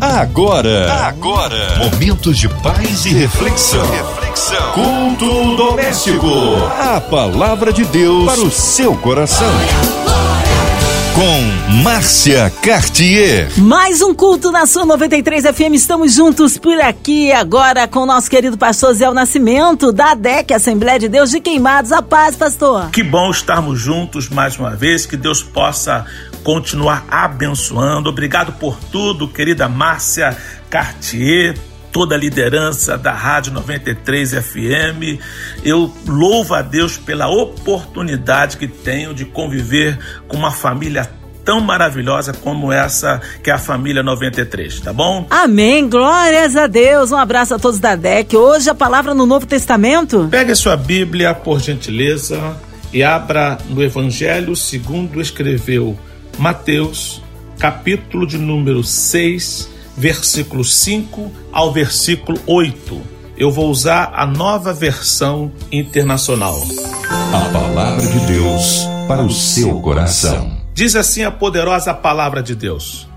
Agora, agora, momentos de paz e reflexão. Reflexão. Culto doméstico. A palavra de Deus para o seu coração. Com Márcia Cartier. Mais um culto na sua 93 FM. Estamos juntos por aqui agora com o nosso querido pastor Zé Nascimento, da ADEC, Assembleia de Deus de Queimados. A paz, pastor. Que bom estarmos juntos mais uma vez. Que Deus possa continuar abençoando. Obrigado por tudo, querida Márcia Cartier toda a liderança da Rádio 93 FM. Eu louvo a Deus pela oportunidade que tenho de conviver com uma família tão maravilhosa como essa que é a família 93, tá bom? Amém. Glórias a Deus. Um abraço a todos da DEC. Hoje a palavra no Novo Testamento. Pegue a sua Bíblia, por gentileza, e abra no Evangelho segundo escreveu Mateus, capítulo de número 6, versículo 5 ao versículo 8. Eu vou usar a nova versão internacional. A palavra de Deus para o seu coração. Diz assim a poderosa palavra de Deus: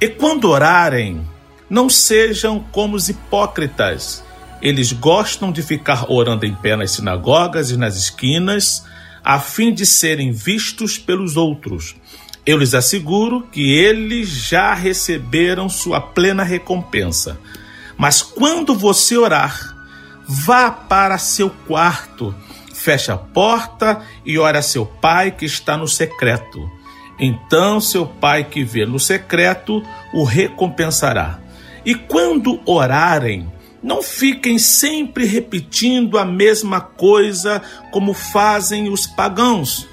E quando orarem, não sejam como os hipócritas. Eles gostam de ficar orando em pé nas sinagogas e nas esquinas, a fim de serem vistos pelos outros. Eu lhes asseguro que eles já receberam sua plena recompensa. Mas quando você orar, vá para seu quarto, feche a porta e ore a seu pai que está no secreto. Então seu pai que vê no secreto o recompensará. E quando orarem, não fiquem sempre repetindo a mesma coisa como fazem os pagãos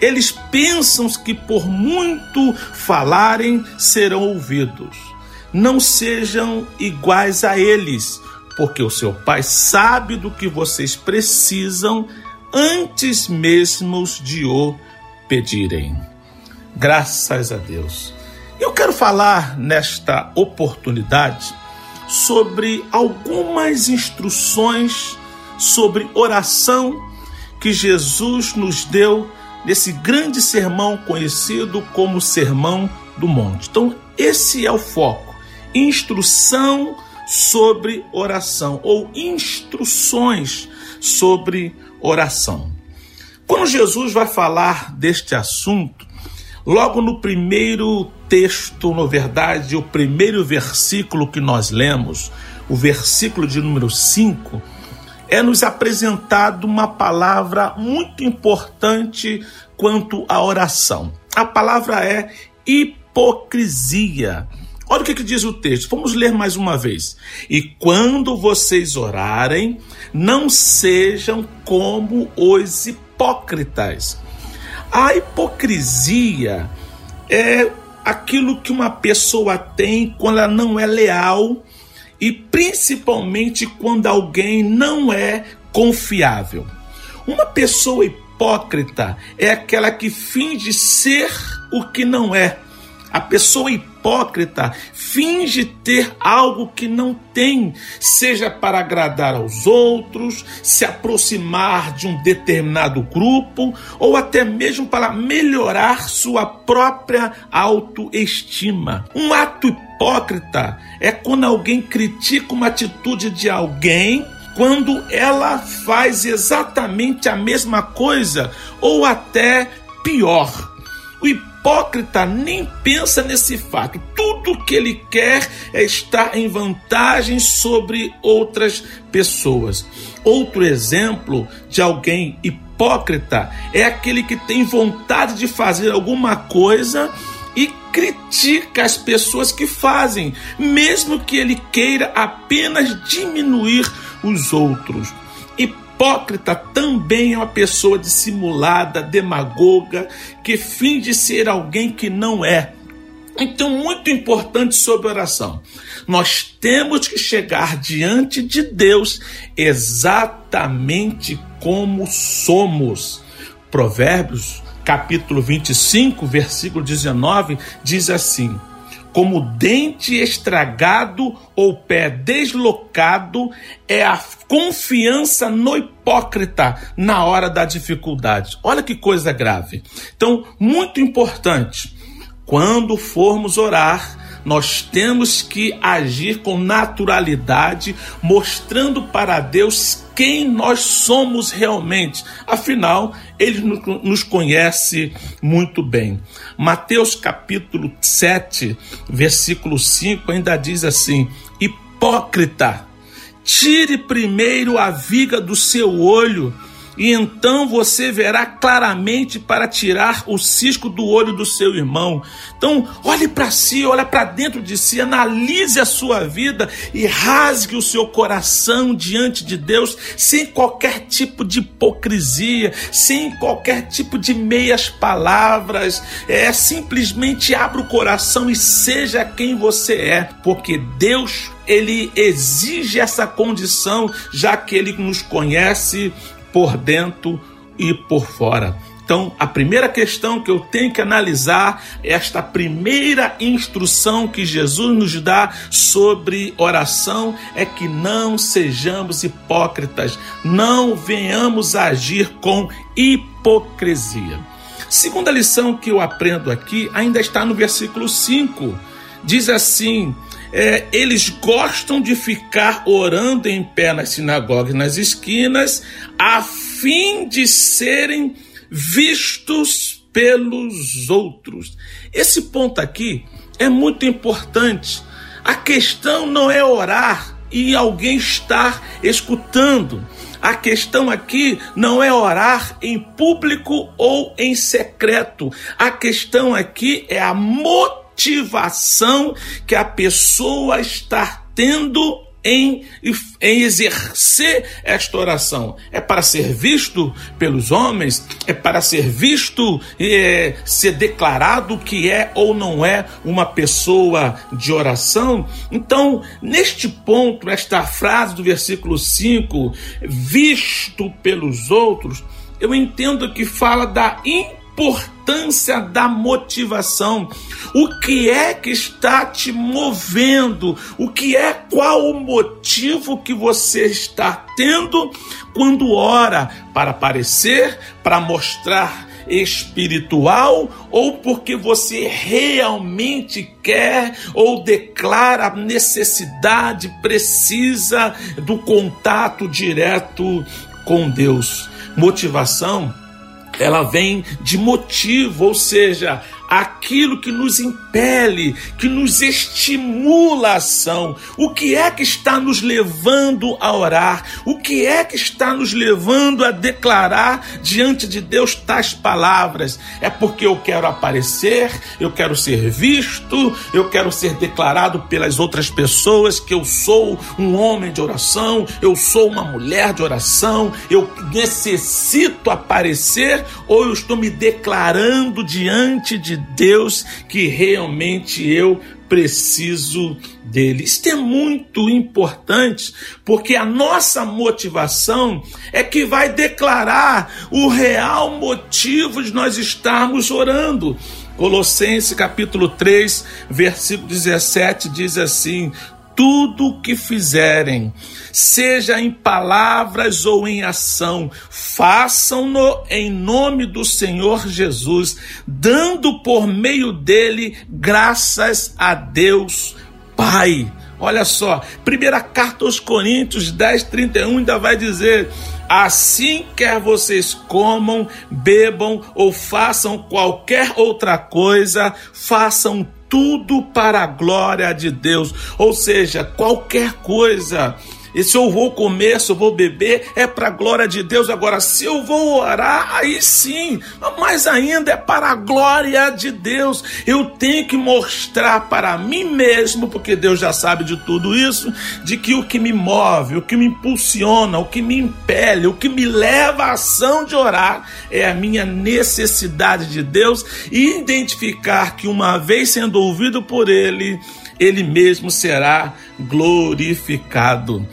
eles pensam que por muito falarem serão ouvidos. Não sejam iguais a eles, porque o seu Pai sabe do que vocês precisam antes mesmo de o pedirem. Graças a Deus. Eu quero falar nesta oportunidade sobre algumas instruções sobre oração que Jesus nos deu nesse grande sermão conhecido como Sermão do Monte. Então, esse é o foco: instrução sobre oração ou instruções sobre oração. Quando Jesus vai falar deste assunto, logo no primeiro texto, na verdade, o primeiro versículo que nós lemos, o versículo de número 5, é nos apresentado uma palavra muito importante quanto à oração. A palavra é hipocrisia. Olha o que, que, diz o texto. Vamos ler mais uma vez. E quando vocês orarem, não sejam como os hipócritas. A hipocrisia é aquilo que uma pessoa tem quando ela não é leal e principalmente quando alguém não é confiável. Uma pessoa hipócrita é aquela que finge ser o que não é. A pessoa hipócrita finge ter algo que não tem, seja para agradar aos outros, se aproximar de um determinado grupo ou até mesmo para melhorar sua própria autoestima. Um ato hipócrita é quando alguém critica uma atitude de alguém quando ela faz exatamente a mesma coisa ou até pior. O hipócrita nem pensa nesse fato. Tudo que ele quer é estar em vantagem sobre outras pessoas. Outro exemplo de alguém hipócrita é aquele que tem vontade de fazer alguma coisa e critica as pessoas que fazem, mesmo que ele queira apenas diminuir os outros. Hipócrita também é uma pessoa dissimulada, demagoga, que finge ser alguém que não é. Então, muito importante sobre oração. Nós temos que chegar diante de Deus exatamente como somos. Provérbios, capítulo 25, versículo 19, diz assim: como dente estragado ou pé deslocado, é a confiança no hipócrita na hora da dificuldade. Olha que coisa grave. Então, muito importante, quando formos orar, nós temos que agir com naturalidade, mostrando para Deus quem nós somos realmente. Afinal, ele nos conhece muito bem. Mateus capítulo 7, versículo 5 ainda diz assim: Hipócrita, tire primeiro a viga do seu olho e então você verá claramente para tirar o cisco do olho do seu irmão. Então, olhe para si, olhe para dentro de si, analise a sua vida e rasgue o seu coração diante de Deus, sem qualquer tipo de hipocrisia, sem qualquer tipo de meias palavras. É simplesmente abra o coração e seja quem você é, porque Deus ele exige essa condição, já que ele nos conhece por dentro e por fora. Então, a primeira questão que eu tenho que analisar é esta primeira instrução que Jesus nos dá sobre oração é que não sejamos hipócritas, não venhamos agir com hipocrisia. Segunda lição que eu aprendo aqui ainda está no versículo 5. Diz assim: é, eles gostam de ficar orando em pé nas sinagogas, nas esquinas, a fim de serem vistos pelos outros. Esse ponto aqui é muito importante. A questão não é orar e alguém estar escutando. A questão aqui não é orar em público ou em secreto. A questão aqui é a motivação motivação que a pessoa está tendo em, em, exercer esta oração. É para ser visto pelos homens, é para ser visto, é, ser declarado que é ou não é uma pessoa de oração. Então, neste ponto, esta frase do versículo 5, visto pelos outros, eu entendo que fala da importância da motivação. O que é que está te movendo? O que é qual o motivo que você está tendo quando ora para aparecer, para mostrar espiritual ou porque você realmente quer ou declara necessidade precisa do contato direto com Deus. Motivação ela vem de motivo, ou seja, aquilo que nos impele, que nos estimula a ação. O que é que está nos levando a orar? O que é que está nos levando a declarar diante de Deus tais palavras? É porque eu quero aparecer, eu quero ser visto, eu quero ser declarado pelas outras pessoas que eu sou um homem de oração, eu sou uma mulher de oração, eu necessito aparecer ou eu estou me declarando diante de Deus que realmente eu preciso dele. Isto é muito importante, porque a nossa motivação é que vai declarar o real motivo de nós estarmos orando. Colossenses capítulo 3, versículo 17 diz assim: tudo o que fizerem, seja em palavras ou em ação, façam-no em nome do Senhor Jesus, dando por meio dele graças a Deus Pai. Olha só, primeira carta aos Coríntios 10, 31 ainda vai dizer: Assim quer vocês comam, bebam ou façam qualquer outra coisa, façam tudo para a glória de Deus. Ou seja, qualquer coisa e se eu vou comer, se eu vou beber, é para a glória de Deus. Agora, se eu vou orar, aí sim, mas ainda é para a glória de Deus. Eu tenho que mostrar para mim mesmo, porque Deus já sabe de tudo isso, de que o que me move, o que me impulsiona, o que me impele, o que me leva à ação de orar é a minha necessidade de Deus e identificar que uma vez sendo ouvido por Ele, ele mesmo será glorificado.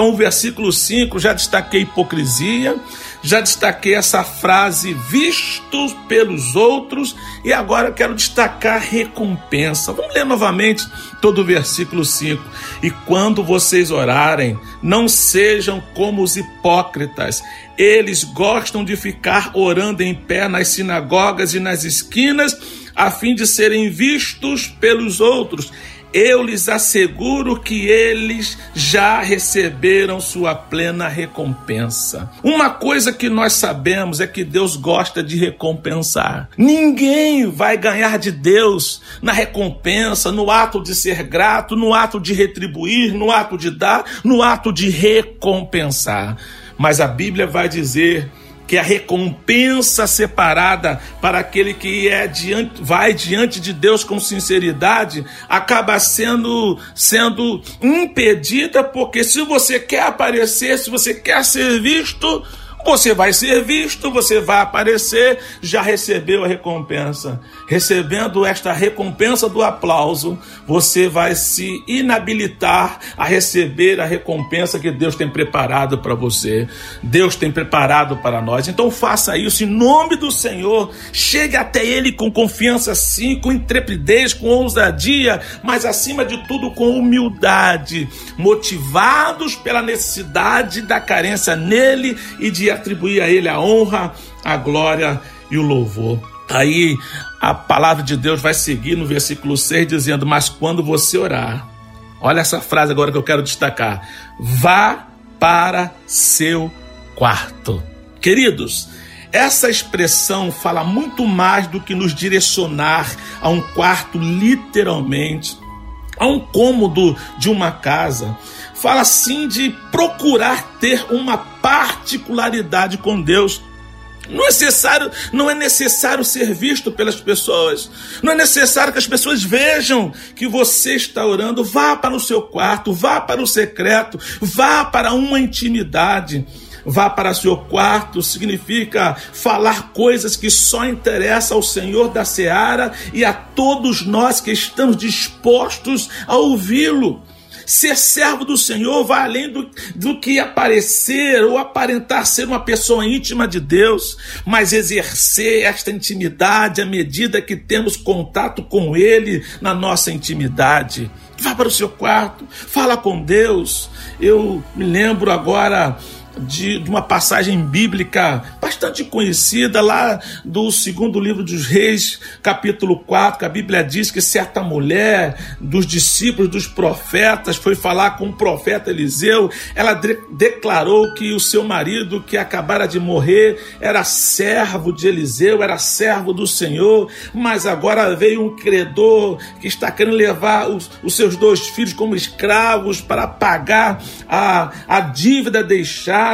Então, o versículo 5, já destaquei hipocrisia, já destaquei essa frase vistos pelos outros e agora quero destacar recompensa. Vamos ler novamente todo o versículo 5. E quando vocês orarem, não sejam como os hipócritas. Eles gostam de ficar orando em pé nas sinagogas e nas esquinas, a fim de serem vistos pelos outros. Eu lhes asseguro que eles já receberam sua plena recompensa. Uma coisa que nós sabemos é que Deus gosta de recompensar. Ninguém vai ganhar de Deus na recompensa, no ato de ser grato, no ato de retribuir, no ato de dar, no ato de recompensar. Mas a Bíblia vai dizer que a recompensa separada para aquele que é diante, vai diante de Deus com sinceridade acaba sendo sendo impedida porque se você quer aparecer, se você quer ser visto, você vai ser visto, você vai aparecer, já recebeu a recompensa. Recebendo esta recompensa do aplauso, você vai se inabilitar a receber a recompensa que Deus tem preparado para você. Deus tem preparado para nós. Então faça isso em nome do Senhor. Chegue até Ele com confiança, sim, com intrepidez, com ousadia, mas acima de tudo com humildade, motivados pela necessidade da carência nele e de atribuir a Ele a honra, a glória e o louvor. Aí a palavra de Deus vai seguir no versículo 6 dizendo: Mas quando você orar, olha essa frase agora que eu quero destacar: vá para seu quarto. Queridos, essa expressão fala muito mais do que nos direcionar a um quarto, literalmente, a um cômodo de uma casa fala sim de procurar ter uma particularidade com Deus. Não é necessário, não é necessário ser visto pelas pessoas. Não é necessário que as pessoas vejam que você está orando. Vá para o seu quarto, vá para o secreto, vá para uma intimidade. Vá para seu quarto significa falar coisas que só interessam ao Senhor da seara e a todos nós que estamos dispostos a ouvi-lo. Ser servo do Senhor vai além do, do que aparecer ou aparentar ser uma pessoa íntima de Deus, mas exercer esta intimidade à medida que temos contato com Ele na nossa intimidade. Vá para o seu quarto, fala com Deus. Eu me lembro agora de, de, uma passagem bíblica bastante conhecida lá do segundo livro dos Reis, capítulo 4, que a Bíblia diz que certa mulher dos discípulos dos profetas foi falar com o profeta Eliseu. Ela de, declarou que o seu marido, que acabara de morrer, era servo de Eliseu, era servo do Senhor, mas agora veio um credor que está querendo levar os, os seus dois filhos como escravos para pagar a, a dívida deixada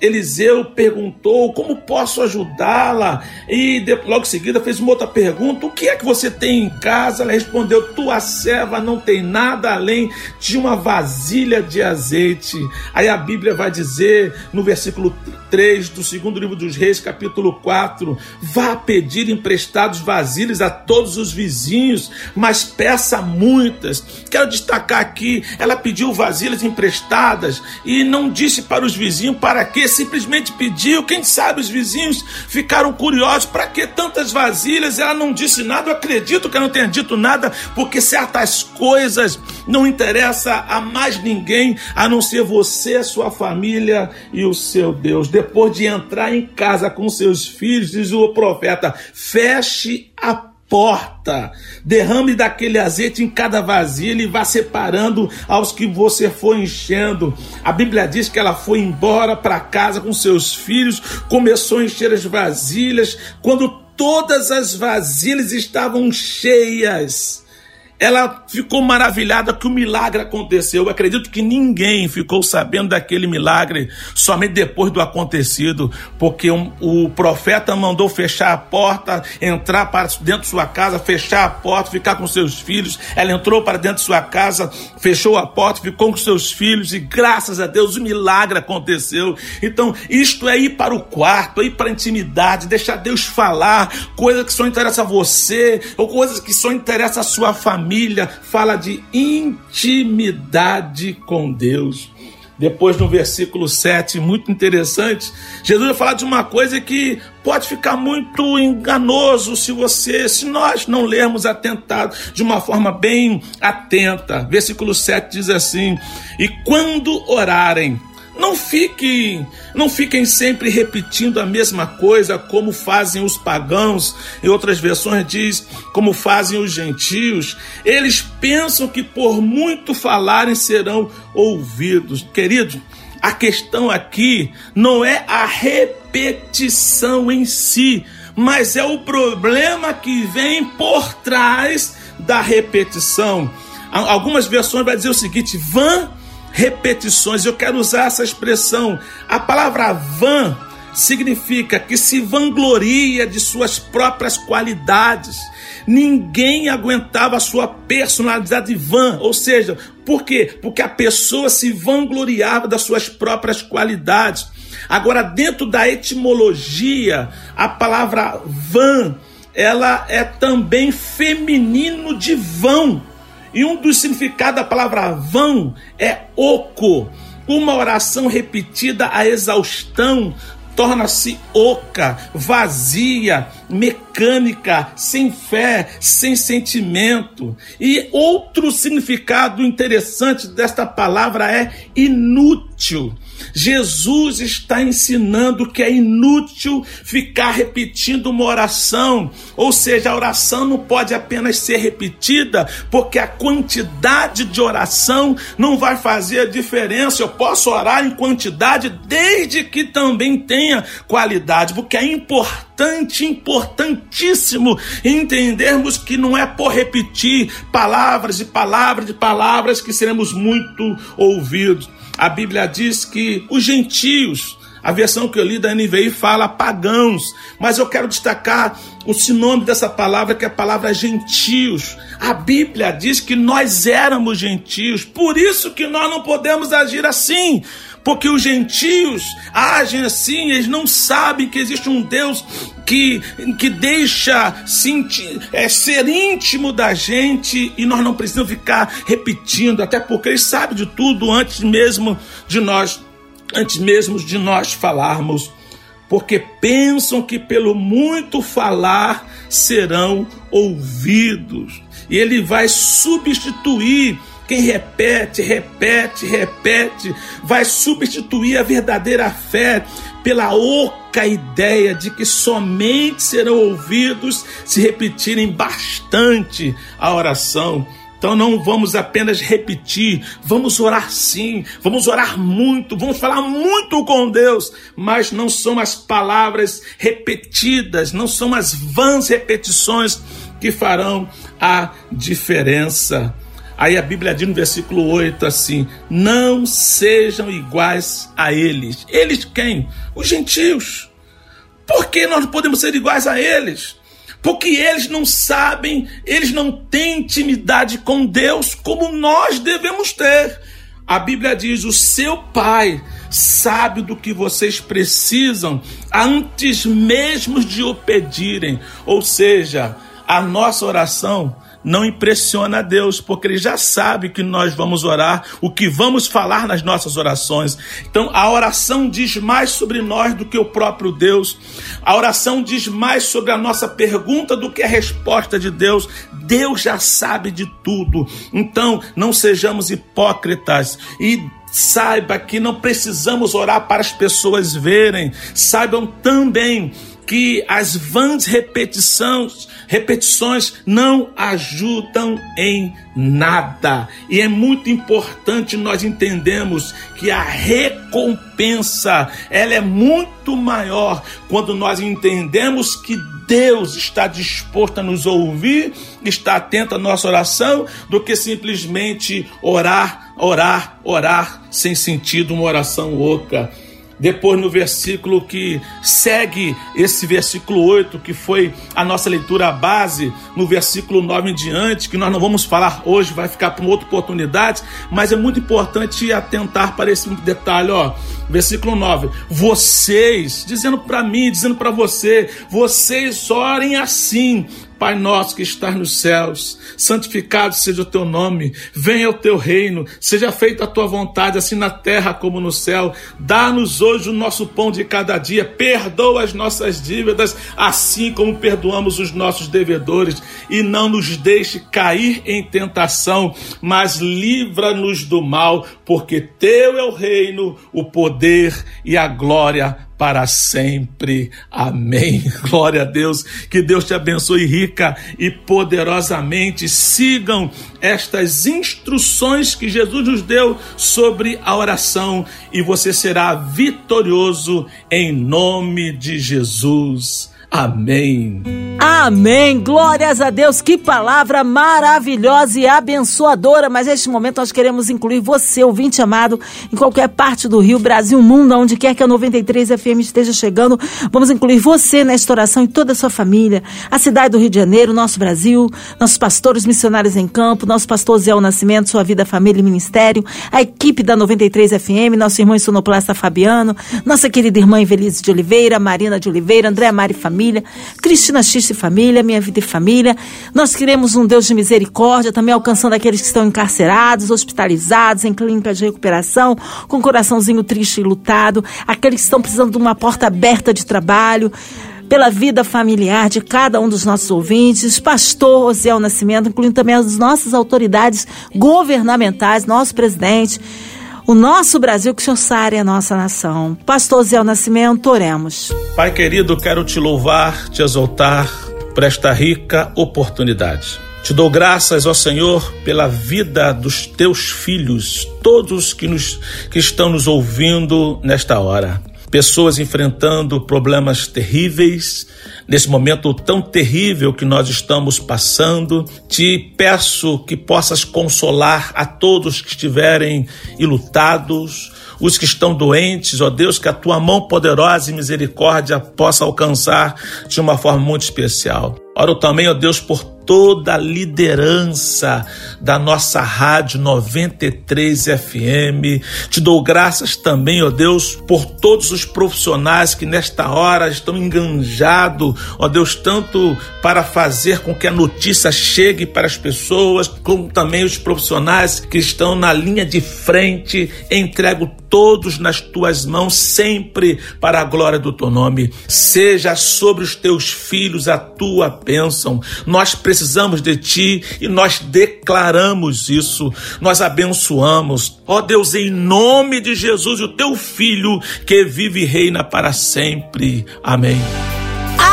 Eliseu perguntou como posso ajudá-la e logo em seguida fez uma outra pergunta: o que é que você tem em casa? Ela respondeu: tua serva não tem nada além de uma vasilha de azeite. Aí a Bíblia vai dizer no versículo 3 do segundo livro dos Reis, capítulo 4: vá pedir emprestados vasilhas a todos os vizinhos, mas peça muitas. Quero destacar aqui: ela pediu vasilhas emprestadas e não disse para os vizinhos vizinho para quê? Simplesmente pediu. Quem sabe os vizinhos ficaram curiosos. Para que tantas vasilhas? Ela não disse nada. Eu acredito que ela não tenha dito nada, porque certas coisas não interessam a mais ninguém a não ser você, sua família e o seu Deus. Depois de entrar em casa com seus filhos, diz o profeta: feche a porta. Derrame daquele azeite em cada vasilha e vá separando aos que você for enchendo. A Bíblia diz que ela foi embora para casa com seus filhos, começou a encher as vasilhas. Quando todas as vasilhas estavam cheias, ela ficou maravilhada que o milagre aconteceu. Eu acredito que ninguém ficou sabendo daquele milagre somente depois do acontecido, porque um, o profeta mandou fechar a porta, entrar para dentro de sua casa, fechar a porta, ficar com seus filhos. Ela entrou para dentro de sua casa, fechou a porta, ficou com seus filhos e graças a Deus o milagre aconteceu. Então, isto é ir para o quarto, é ir para a intimidade, deixar Deus falar coisas que só interessam a você ou coisas que só interessam a sua família família, fala de intimidade com Deus. Depois, no versículo 7, muito interessante, Jesus vai falar de uma coisa que pode ficar muito enganoso se você, se nós não lermos atentado de uma forma bem atenta. Versículo 7 diz assim: E quando orarem, Não fiquem, não fiquem sempre repetindo a mesma coisa como fazem os pagãos. Em outras versões diz como fazem os gentios. Eles pensam que por muito falarem serão ouvidos. Querido, a questão aqui não é a repetição em si, mas é o problema que vem por trás da repetição. Algumas versões vai dizer o seguinte: vã repetições. Eu quero usar essa expressão. A palavra vã significa que se vangloria de suas próprias qualidades. Ninguém aguentava a sua personalidade vã, ou seja, por quê? Porque a pessoa se vangloriava das suas próprias qualidades. Agora, dentro da etimologia, a palavra vã, ela é também feminino de vão. E um dos significados da palavra vão é oco. Uma oração repetida a exaustão torna-se oca, vazia, mecânica, sem fé, sem sentimento. E outro significado interessante desta palavra é inútil. Jesus está ensinando que é inútil ficar repetindo uma oração, ou seja, a oração não pode apenas ser repetida, porque a quantidade de oração não vai fazer a diferença. Eu posso orar em quantidade desde que também tenha qualidade, porque é importante, importantíssimo entendermos que não é por repetir palavras e palavras e palavras que seremos muito ouvidos. A Bíblia diz que os gentios, a versão que eu li da NVI fala pagãos, mas eu quero destacar o sinônimo dessa palavra, que é a palavra gentios. A Bíblia diz que nós éramos gentios, por isso que nós não podemos agir assim. Porque os gentios agem assim, eles não sabem que existe um Deus que, que deixa sentir, é, ser íntimo da gente e nós não precisamos ficar repetindo, até porque Ele sabe de tudo antes mesmo de nós, antes mesmo de nós falarmos. Porque pensam que pelo muito falar serão ouvidos. E ele vai substituir quem repete, repete, repete, vai substituir a verdadeira fé pela oca ideia de que somente serão ouvidos se repetirem bastante a oração. Então não vamos apenas repetir, vamos orar sim, vamos orar muito, vamos falar muito com Deus, mas não são as palavras repetidas, não são as vãs repetições que farão a diferença. Aí a Bíblia diz no versículo 8 assim: Não sejam iguais a eles. Eles quem? Os gentios. Por que nós não podemos ser iguais a eles? Porque eles não sabem, eles não têm intimidade com Deus como nós devemos ter. A Bíblia diz: O seu Pai sabe do que vocês precisam antes mesmo de o pedirem. Ou seja, a nossa oração não impressiona a Deus, porque Ele já sabe que nós vamos orar, o que vamos falar nas nossas orações. Então, a oração diz mais sobre nós do que o próprio Deus. A oração diz mais sobre a nossa pergunta do que a resposta de Deus. Deus já sabe de tudo. Então, não sejamos hipócritas e saiba que não precisamos orar para as pessoas verem. Saibam também que as vãs repetições, repetições não ajudam em nada. E é muito importante nós entendermos que a recompensa, ela é muito maior quando nós entendemos que Deus está disposto a nos ouvir, está atento à nossa oração, do que simplesmente orar, orar, orar sem sentido, uma oração oca. Depois, no versículo que segue esse versículo 8, que foi a nossa leitura base, no versículo 9 em diante, que nós não vamos falar hoje, vai ficar para uma outra oportunidade, mas é muito importante atentar para esse detalhe, ó. Versículo 9: Vocês, dizendo para mim, dizendo para você, vocês orem assim, Pai nosso que estás nos céus, santificado seja o teu nome, venha o teu reino, seja feita a tua vontade, assim na terra como no céu. Dá-nos hoje o nosso pão de cada dia, perdoa as nossas dívidas, assim como perdoamos os nossos devedores, e não nos deixe cair em tentação, mas livra-nos do mal, porque teu é o reino, o poder e a glória para sempre. Amém. Glória a Deus. Que Deus te abençoe rica e poderosamente. Sigam estas instruções que Jesus nos deu sobre a oração e você será vitorioso em nome de Jesus. Amém. Amém. Glórias a Deus. Que palavra maravilhosa e abençoadora. Mas neste momento nós queremos incluir você, ouvinte amado, em qualquer parte do Rio, Brasil, mundo, onde quer que a 93 FM esteja chegando. Vamos incluir você nesta oração e toda a sua família, a cidade do Rio de Janeiro, nosso Brasil, nossos pastores missionários em campo, nosso pastor Zé Nascimento, sua vida, família e ministério, a equipe da 93 FM, nosso irmão sonoplasta Fabiano, nossa querida irmã Evelise de Oliveira, Marina de Oliveira, André Mari Família família, Cristina X e família, Minha Vida e Família. Nós queremos um Deus de misericórdia, também alcançando aqueles que estão encarcerados, hospitalizados, em clínicas de recuperação, com coraçãozinho triste e lutado, aqueles que estão precisando de uma porta aberta de trabalho pela vida familiar de cada um dos nossos ouvintes, pastor Osiel Nascimento, incluindo também as nossas autoridades governamentais, nosso presidente, o nosso Brasil que o Senhor sare a nossa nação. Pastor Zé Nascimento, oremos. Pai querido, quero te louvar, te exaltar por esta rica oportunidade. Te dou graças, ó Senhor, pela vida dos teus filhos, todos que, nos, que estão nos ouvindo nesta hora. Pessoas enfrentando problemas terríveis, nesse momento tão terrível que nós estamos passando. Te peço que possas consolar a todos que estiverem ilutados, os que estão doentes, ó Deus, que a tua mão poderosa e misericórdia possa alcançar de uma forma muito especial. Oro também, ó Deus, por toda a liderança da nossa rádio 93 FM. Te dou graças também, ó Deus, por todos os profissionais que nesta hora estão enganjados, ó Deus, tanto para fazer com que a notícia chegue para as pessoas, como também os profissionais que estão na linha de frente. Entrego todos nas tuas mãos, sempre para a glória do teu nome. Seja sobre os teus filhos a tua bênção. Nós precisamos de ti e nós declaramos isso. Nós abençoamos. Ó Deus, em nome de Jesus, o teu filho que vive e reina para sempre. Amém.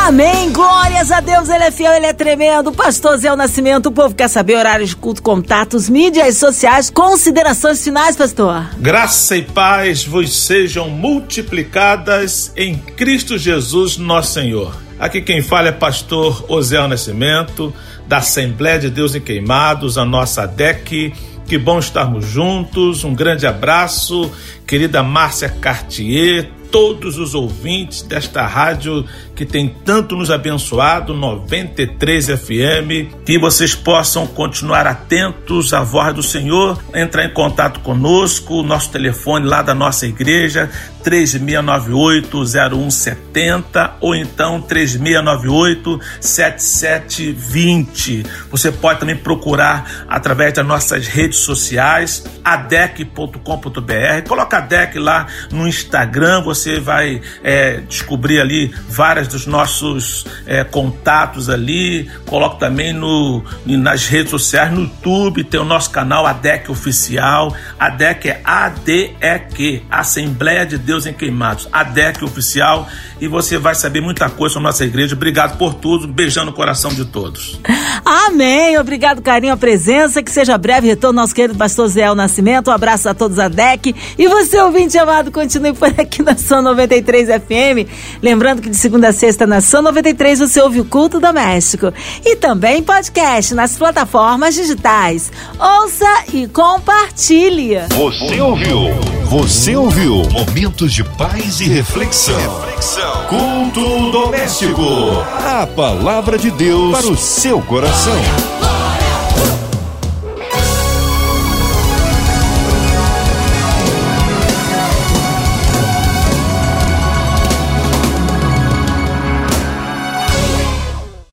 Amém, glórias a Deus, ele é fiel, ele é tremendo. Pastor Zé Nascimento, o povo quer saber horários de culto, contatos, mídias sociais, considerações finais, pastor. Graça e paz vos sejam multiplicadas em Cristo Jesus, nosso Senhor. Aqui quem fala é pastor Oséu Nascimento, da Assembleia de Deus em Queimados, a nossa DEC. Que bom estarmos juntos. Um grande abraço, querida Márcia Cartier, todos os ouvintes desta rádio que tem tanto nos abençoado, 93 FM, que vocês possam continuar atentos à voz do Senhor, entrar em contato conosco, nosso telefone lá da nossa igreja, 3698-0170 ou então 3698-7720. Você pode também procurar através das nossas redes sociais, adec.com.br. Coloca a DEC lá no Instagram, você vai é, descobrir ali várias dos nossos é, contatos ali. Coloca também no, nas redes sociais, no YouTube, tem o nosso canal ADEC Oficial. ADEC é ADEQ, Assembleia de Deus em Queimados, a DEC oficial, e você vai saber muita coisa sobre nossa igreja. Obrigado por tudo, beijando o coração de todos. Amém. Obrigado, carinho, a presença. Que seja breve retorno nosso querido pastor Zé Nascimento. Um abraço a todos a DEC. E você, ouvinte amado, continue por aqui na São 93 FM. Lembrando que de segunda a sexta na São 93 você ouve o culto doméstico. E também podcast nas plataformas digitais. Ouça e compartilhe. Você ouviu? Você ouviu? Momentos de paz e reflexão. reflexão. Culto doméstico. A palavra de Deus para o seu coração.